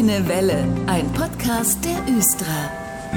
Grüne Welle, ein Podcast der Östra.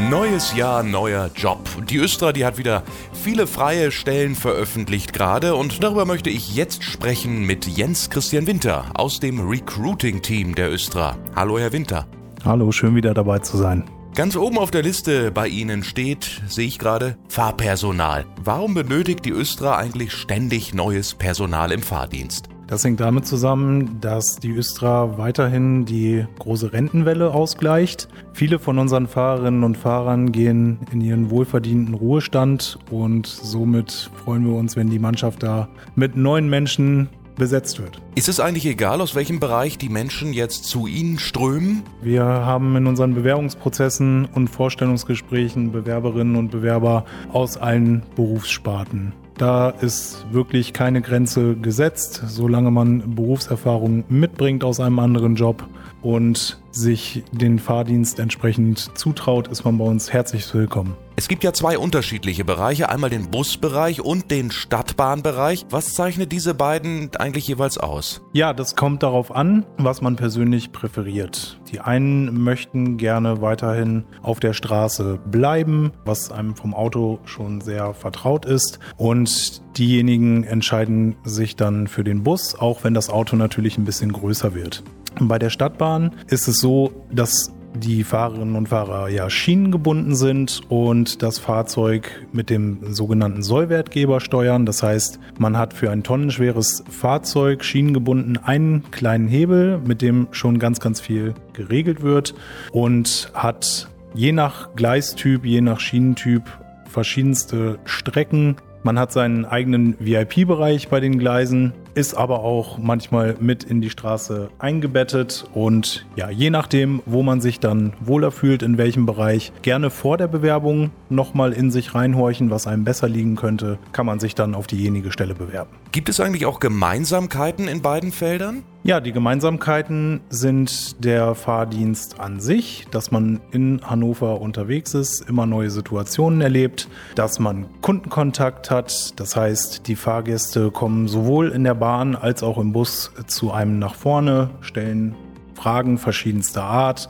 Neues Jahr, neuer Job. Die Östra, die hat wieder viele freie Stellen veröffentlicht gerade und darüber möchte ich jetzt sprechen mit Jens Christian Winter aus dem Recruiting-Team der Östra. Hallo, Herr Winter. Hallo, schön wieder dabei zu sein. Ganz oben auf der Liste bei Ihnen steht, sehe ich gerade, Fahrpersonal. Warum benötigt die Östra eigentlich ständig neues Personal im Fahrdienst? Das hängt damit zusammen, dass die Östra weiterhin die große Rentenwelle ausgleicht. Viele von unseren Fahrerinnen und Fahrern gehen in ihren wohlverdienten Ruhestand und somit freuen wir uns, wenn die Mannschaft da mit neuen Menschen besetzt wird. Ist es eigentlich egal, aus welchem Bereich die Menschen jetzt zu Ihnen strömen? Wir haben in unseren Bewerbungsprozessen und Vorstellungsgesprächen Bewerberinnen und Bewerber aus allen Berufssparten. Da ist wirklich keine Grenze gesetzt, solange man Berufserfahrung mitbringt aus einem anderen Job und sich den Fahrdienst entsprechend zutraut, ist man bei uns herzlich willkommen. Es gibt ja zwei unterschiedliche Bereiche, einmal den Busbereich und den Stadtbahnbereich. Was zeichnet diese beiden eigentlich jeweils aus? Ja, das kommt darauf an, was man persönlich präferiert. Die einen möchten gerne weiterhin auf der Straße bleiben, was einem vom Auto schon sehr vertraut ist. Und diejenigen entscheiden sich dann für den Bus, auch wenn das Auto natürlich ein bisschen größer wird. Bei der Stadtbahn ist es so, dass die Fahrerinnen und Fahrer ja schienengebunden sind und das Fahrzeug mit dem sogenannten Sollwertgeber steuern. Das heißt, man hat für ein tonnenschweres Fahrzeug schienengebunden einen kleinen Hebel, mit dem schon ganz, ganz viel geregelt wird und hat je nach Gleistyp, je nach Schienentyp verschiedenste Strecken. Man hat seinen eigenen VIP-Bereich bei den Gleisen ist aber auch manchmal mit in die Straße eingebettet und ja, je nachdem, wo man sich dann wohler fühlt, in welchem Bereich, gerne vor der Bewerbung nochmal in sich reinhorchen, was einem besser liegen könnte, kann man sich dann auf diejenige Stelle bewerben. Gibt es eigentlich auch Gemeinsamkeiten in beiden Feldern? Ja, die Gemeinsamkeiten sind der Fahrdienst an sich, dass man in Hannover unterwegs ist, immer neue Situationen erlebt, dass man Kundenkontakt hat, das heißt, die Fahrgäste kommen sowohl in der Bahn als auch im Bus zu einem nach vorne, stellen Fragen verschiedenster Art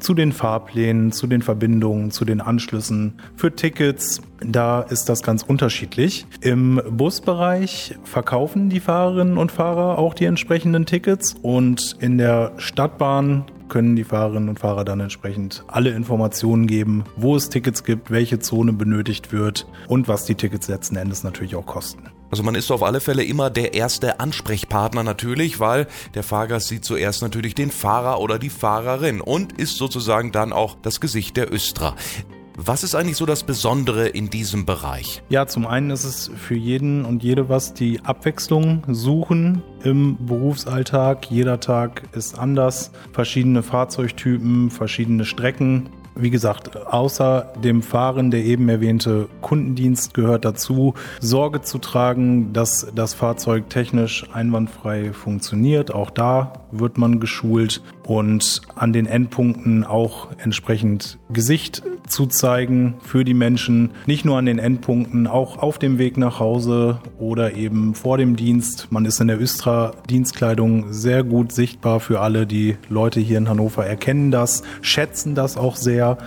zu den Fahrplänen, zu den Verbindungen, zu den Anschlüssen für Tickets. Da ist das ganz unterschiedlich. Im Busbereich verkaufen die Fahrerinnen und Fahrer auch die entsprechenden Tickets und in der Stadtbahn können die Fahrerinnen und Fahrer dann entsprechend alle Informationen geben, wo es Tickets gibt, welche Zone benötigt wird und was die Tickets letzten Endes natürlich auch kosten. Also man ist auf alle Fälle immer der erste Ansprechpartner natürlich, weil der Fahrgast sieht zuerst natürlich den Fahrer oder die Fahrerin und ist sozusagen dann auch das Gesicht der Östra. Was ist eigentlich so das Besondere in diesem Bereich? Ja, zum einen ist es für jeden und jede was, die Abwechslung suchen im Berufsalltag. Jeder Tag ist anders. Verschiedene Fahrzeugtypen, verschiedene Strecken. Wie gesagt, außer dem Fahren, der eben erwähnte Kundendienst gehört dazu, Sorge zu tragen, dass das Fahrzeug technisch einwandfrei funktioniert. Auch da wird man geschult und an den Endpunkten auch entsprechend Gesicht zu zeigen für die Menschen. Nicht nur an den Endpunkten, auch auf dem Weg nach Hause oder eben vor dem Dienst. Man ist in der Östra-Dienstkleidung sehr gut sichtbar für alle. Die Leute hier in Hannover erkennen das, schätzen das auch sehr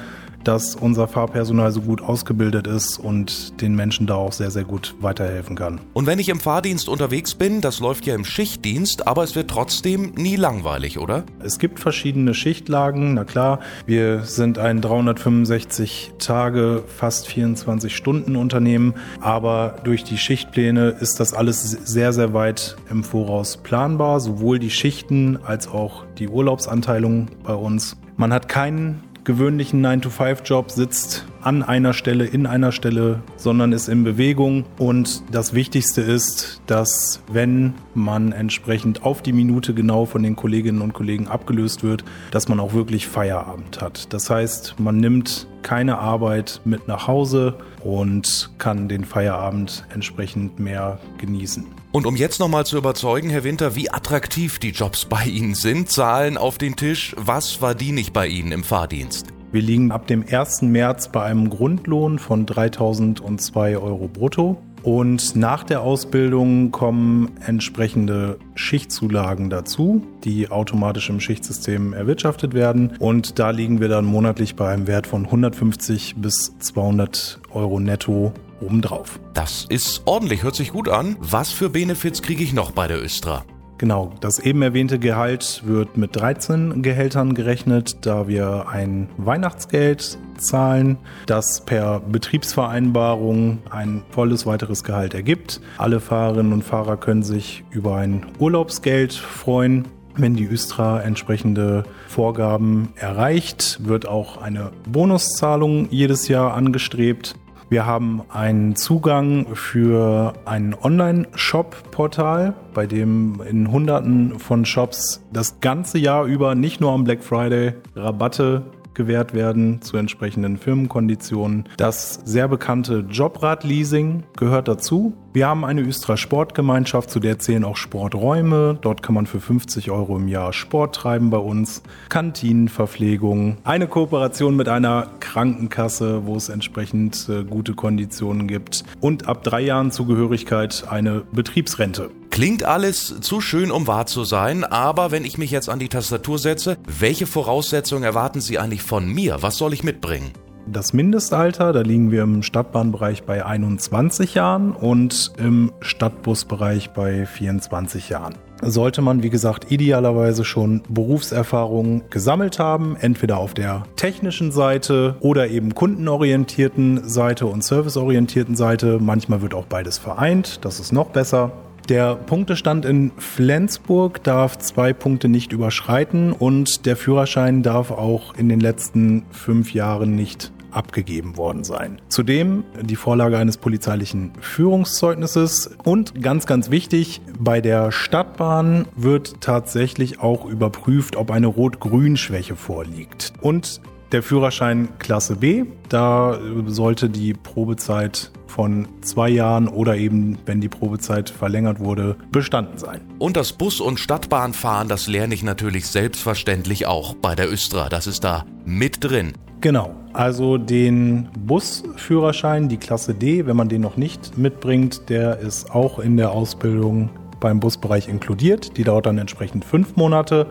dass unser Fahrpersonal so gut ausgebildet ist und den Menschen da auch sehr, sehr gut weiterhelfen kann. Und wenn ich im Fahrdienst unterwegs bin, das läuft ja im Schichtdienst, aber es wird trotzdem nie langweilig, oder? Es gibt verschiedene Schichtlagen, na klar. Wir sind ein 365 Tage, fast 24 Stunden Unternehmen, aber durch die Schichtpläne ist das alles sehr, sehr weit im Voraus planbar, sowohl die Schichten als auch die Urlaubsanteilung bei uns. Man hat keinen gewöhnlichen 9-to-5-Job, sitzt an einer Stelle, in einer Stelle, sondern ist in Bewegung. Und das Wichtigste ist, dass wenn man entsprechend auf die Minute genau von den Kolleginnen und Kollegen abgelöst wird, dass man auch wirklich Feierabend hat. Das heißt, man nimmt keine Arbeit mit nach Hause und kann den Feierabend entsprechend mehr genießen. Und um jetzt nochmal zu überzeugen, Herr Winter, wie attraktiv die Jobs bei Ihnen sind, Zahlen auf den Tisch, was war die nicht bei Ihnen im Fahrdienst? Wir liegen ab dem 1. März bei einem Grundlohn von 3002 Euro brutto. Und nach der Ausbildung kommen entsprechende Schichtzulagen dazu, die automatisch im Schichtsystem erwirtschaftet werden. Und da liegen wir dann monatlich bei einem Wert von 150 bis 200 Euro netto obendrauf. Das ist ordentlich, hört sich gut an. Was für Benefits kriege ich noch bei der Östra? Genau, das eben erwähnte Gehalt wird mit 13 Gehältern gerechnet, da wir ein Weihnachtsgeld zahlen, das per Betriebsvereinbarung ein volles weiteres Gehalt ergibt. Alle Fahrerinnen und Fahrer können sich über ein Urlaubsgeld freuen. Wenn die Östra entsprechende Vorgaben erreicht, wird auch eine Bonuszahlung jedes Jahr angestrebt. Wir haben einen Zugang für ein Online-Shop-Portal, bei dem in Hunderten von Shops das ganze Jahr über, nicht nur am Black Friday, Rabatte gewährt werden zu entsprechenden Firmenkonditionen. Das sehr bekannte Jobrad-Leasing gehört dazu. Wir haben eine Östra Sportgemeinschaft, zu der zählen auch Sporträume. Dort kann man für 50 Euro im Jahr Sport treiben bei uns. Kantinenverpflegung. Eine Kooperation mit einer Krankenkasse, wo es entsprechend äh, gute Konditionen gibt. Und ab drei Jahren Zugehörigkeit eine Betriebsrente. Klingt alles zu schön, um wahr zu sein, aber wenn ich mich jetzt an die Tastatur setze, welche Voraussetzungen erwarten Sie eigentlich von mir? Was soll ich mitbringen? Das Mindestalter, da liegen wir im Stadtbahnbereich bei 21 Jahren und im Stadtbusbereich bei 24 Jahren. Sollte man, wie gesagt, idealerweise schon Berufserfahrung gesammelt haben, entweder auf der technischen Seite oder eben kundenorientierten Seite und serviceorientierten Seite. Manchmal wird auch beides vereint, das ist noch besser. Der Punktestand in Flensburg darf zwei Punkte nicht überschreiten und der Führerschein darf auch in den letzten fünf Jahren nicht abgegeben worden sein. Zudem die Vorlage eines polizeilichen Führungszeugnisses und ganz, ganz wichtig, bei der Stadtbahn wird tatsächlich auch überprüft, ob eine Rot-Grün-Schwäche vorliegt. Und der Führerschein Klasse B, da sollte die Probezeit von zwei Jahren oder eben, wenn die Probezeit verlängert wurde, bestanden sein. Und das Bus- und Stadtbahnfahren, das lerne ich natürlich selbstverständlich auch bei der Östra. Das ist da mit drin. Genau, also den Busführerschein, die Klasse D, wenn man den noch nicht mitbringt, der ist auch in der Ausbildung beim Busbereich inkludiert. Die dauert dann entsprechend fünf Monate.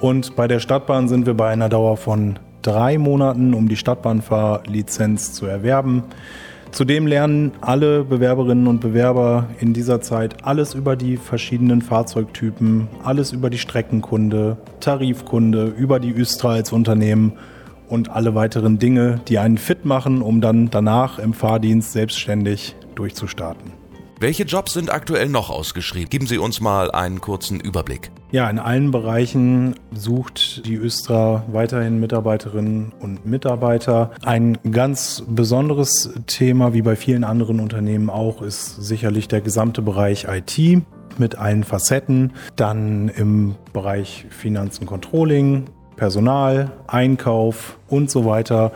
Und bei der Stadtbahn sind wir bei einer Dauer von drei Monaten, um die Stadtbahnfahrlizenz zu erwerben. Zudem lernen alle Bewerberinnen und Bewerber in dieser Zeit alles über die verschiedenen Fahrzeugtypen, alles über die Streckenkunde, Tarifkunde, über die Östra als Unternehmen und alle weiteren Dinge, die einen fit machen, um dann danach im Fahrdienst selbstständig durchzustarten. Welche Jobs sind aktuell noch ausgeschrieben? Geben Sie uns mal einen kurzen Überblick. Ja, in allen Bereichen sucht die Östra weiterhin Mitarbeiterinnen und Mitarbeiter. Ein ganz besonderes Thema, wie bei vielen anderen Unternehmen auch, ist sicherlich der gesamte Bereich IT mit allen Facetten. Dann im Bereich Finanzen Controlling, Personal, Einkauf und so weiter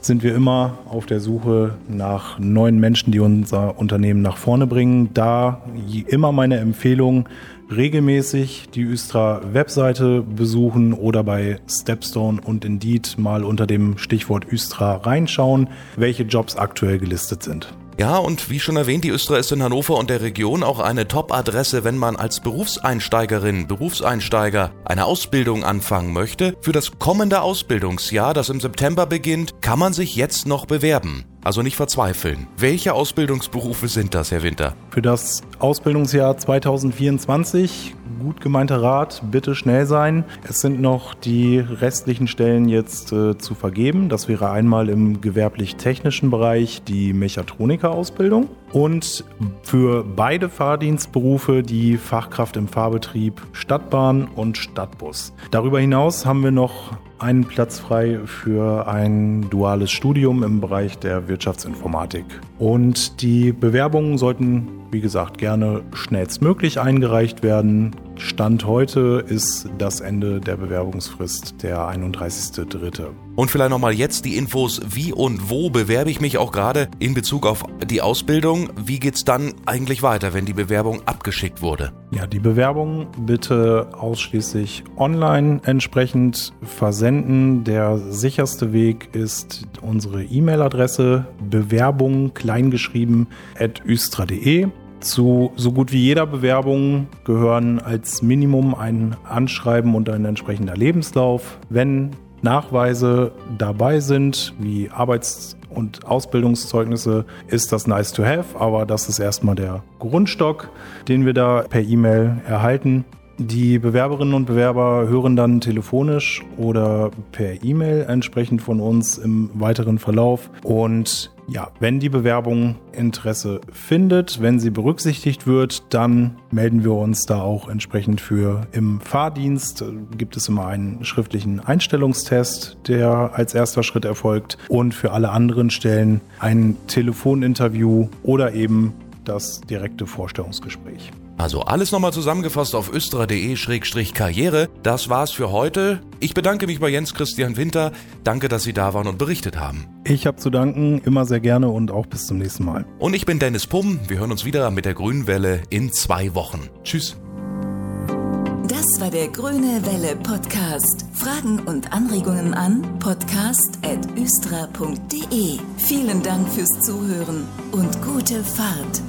sind wir immer auf der Suche nach neuen Menschen, die unser Unternehmen nach vorne bringen. Da immer meine Empfehlung, regelmäßig die Östra Webseite besuchen oder bei Stepstone und Indeed mal unter dem Stichwort Östra reinschauen, welche Jobs aktuell gelistet sind. Ja, und wie schon erwähnt, die Östra ist in Hannover und der Region auch eine Top-Adresse, wenn man als Berufseinsteigerin, Berufseinsteiger eine Ausbildung anfangen möchte. Für das kommende Ausbildungsjahr, das im September beginnt, kann man sich jetzt noch bewerben. Also nicht verzweifeln. Welche Ausbildungsberufe sind das, Herr Winter? Für das Ausbildungsjahr 2024, gut gemeinter Rat, bitte schnell sein. Es sind noch die restlichen Stellen jetzt äh, zu vergeben. Das wäre einmal im gewerblich-technischen Bereich die Mechatroniker-Ausbildung und für beide Fahrdienstberufe die Fachkraft im Fahrbetrieb Stadtbahn und Stadtbus. Darüber hinaus haben wir noch einen Platz frei für ein duales Studium im Bereich der Wirtschaftsinformatik. Und die Bewerbungen sollten, wie gesagt, gerne schnellstmöglich eingereicht werden. Stand heute ist das Ende der Bewerbungsfrist der 31.3. Und vielleicht nochmal jetzt die Infos, wie und wo bewerbe ich mich auch gerade in Bezug auf die Ausbildung. Wie geht's dann eigentlich weiter, wenn die Bewerbung abgeschickt wurde? Ja, die Bewerbung bitte ausschließlich online entsprechend versenden. Der sicherste Weg ist unsere E-Mail-Adresse bewerbung kleingeschrieben at üstra.de. Zu so gut wie jeder Bewerbung gehören als Minimum ein Anschreiben und ein entsprechender Lebenslauf. Wenn Nachweise dabei sind, wie Arbeits- und Ausbildungszeugnisse, ist das nice to have, aber das ist erstmal der Grundstock, den wir da per E-Mail erhalten. Die Bewerberinnen und Bewerber hören dann telefonisch oder per E-Mail entsprechend von uns im weiteren Verlauf. Und ja, wenn die Bewerbung Interesse findet, wenn sie berücksichtigt wird, dann melden wir uns da auch entsprechend für im Fahrdienst. Gibt es immer einen schriftlichen Einstellungstest, der als erster Schritt erfolgt und für alle anderen Stellen ein Telefoninterview oder eben das direkte Vorstellungsgespräch. Also alles nochmal zusammengefasst auf östra.de-karriere. Das war's für heute. Ich bedanke mich bei Jens Christian Winter. Danke, dass Sie da waren und berichtet haben. Ich habe zu danken, immer sehr gerne und auch bis zum nächsten Mal. Und ich bin Dennis Pumm. Wir hören uns wieder mit der Grünen Welle in zwei Wochen. Tschüss. Das war der Grüne Welle Podcast. Fragen und Anregungen an podcast.östra.de. Vielen Dank fürs Zuhören und gute Fahrt.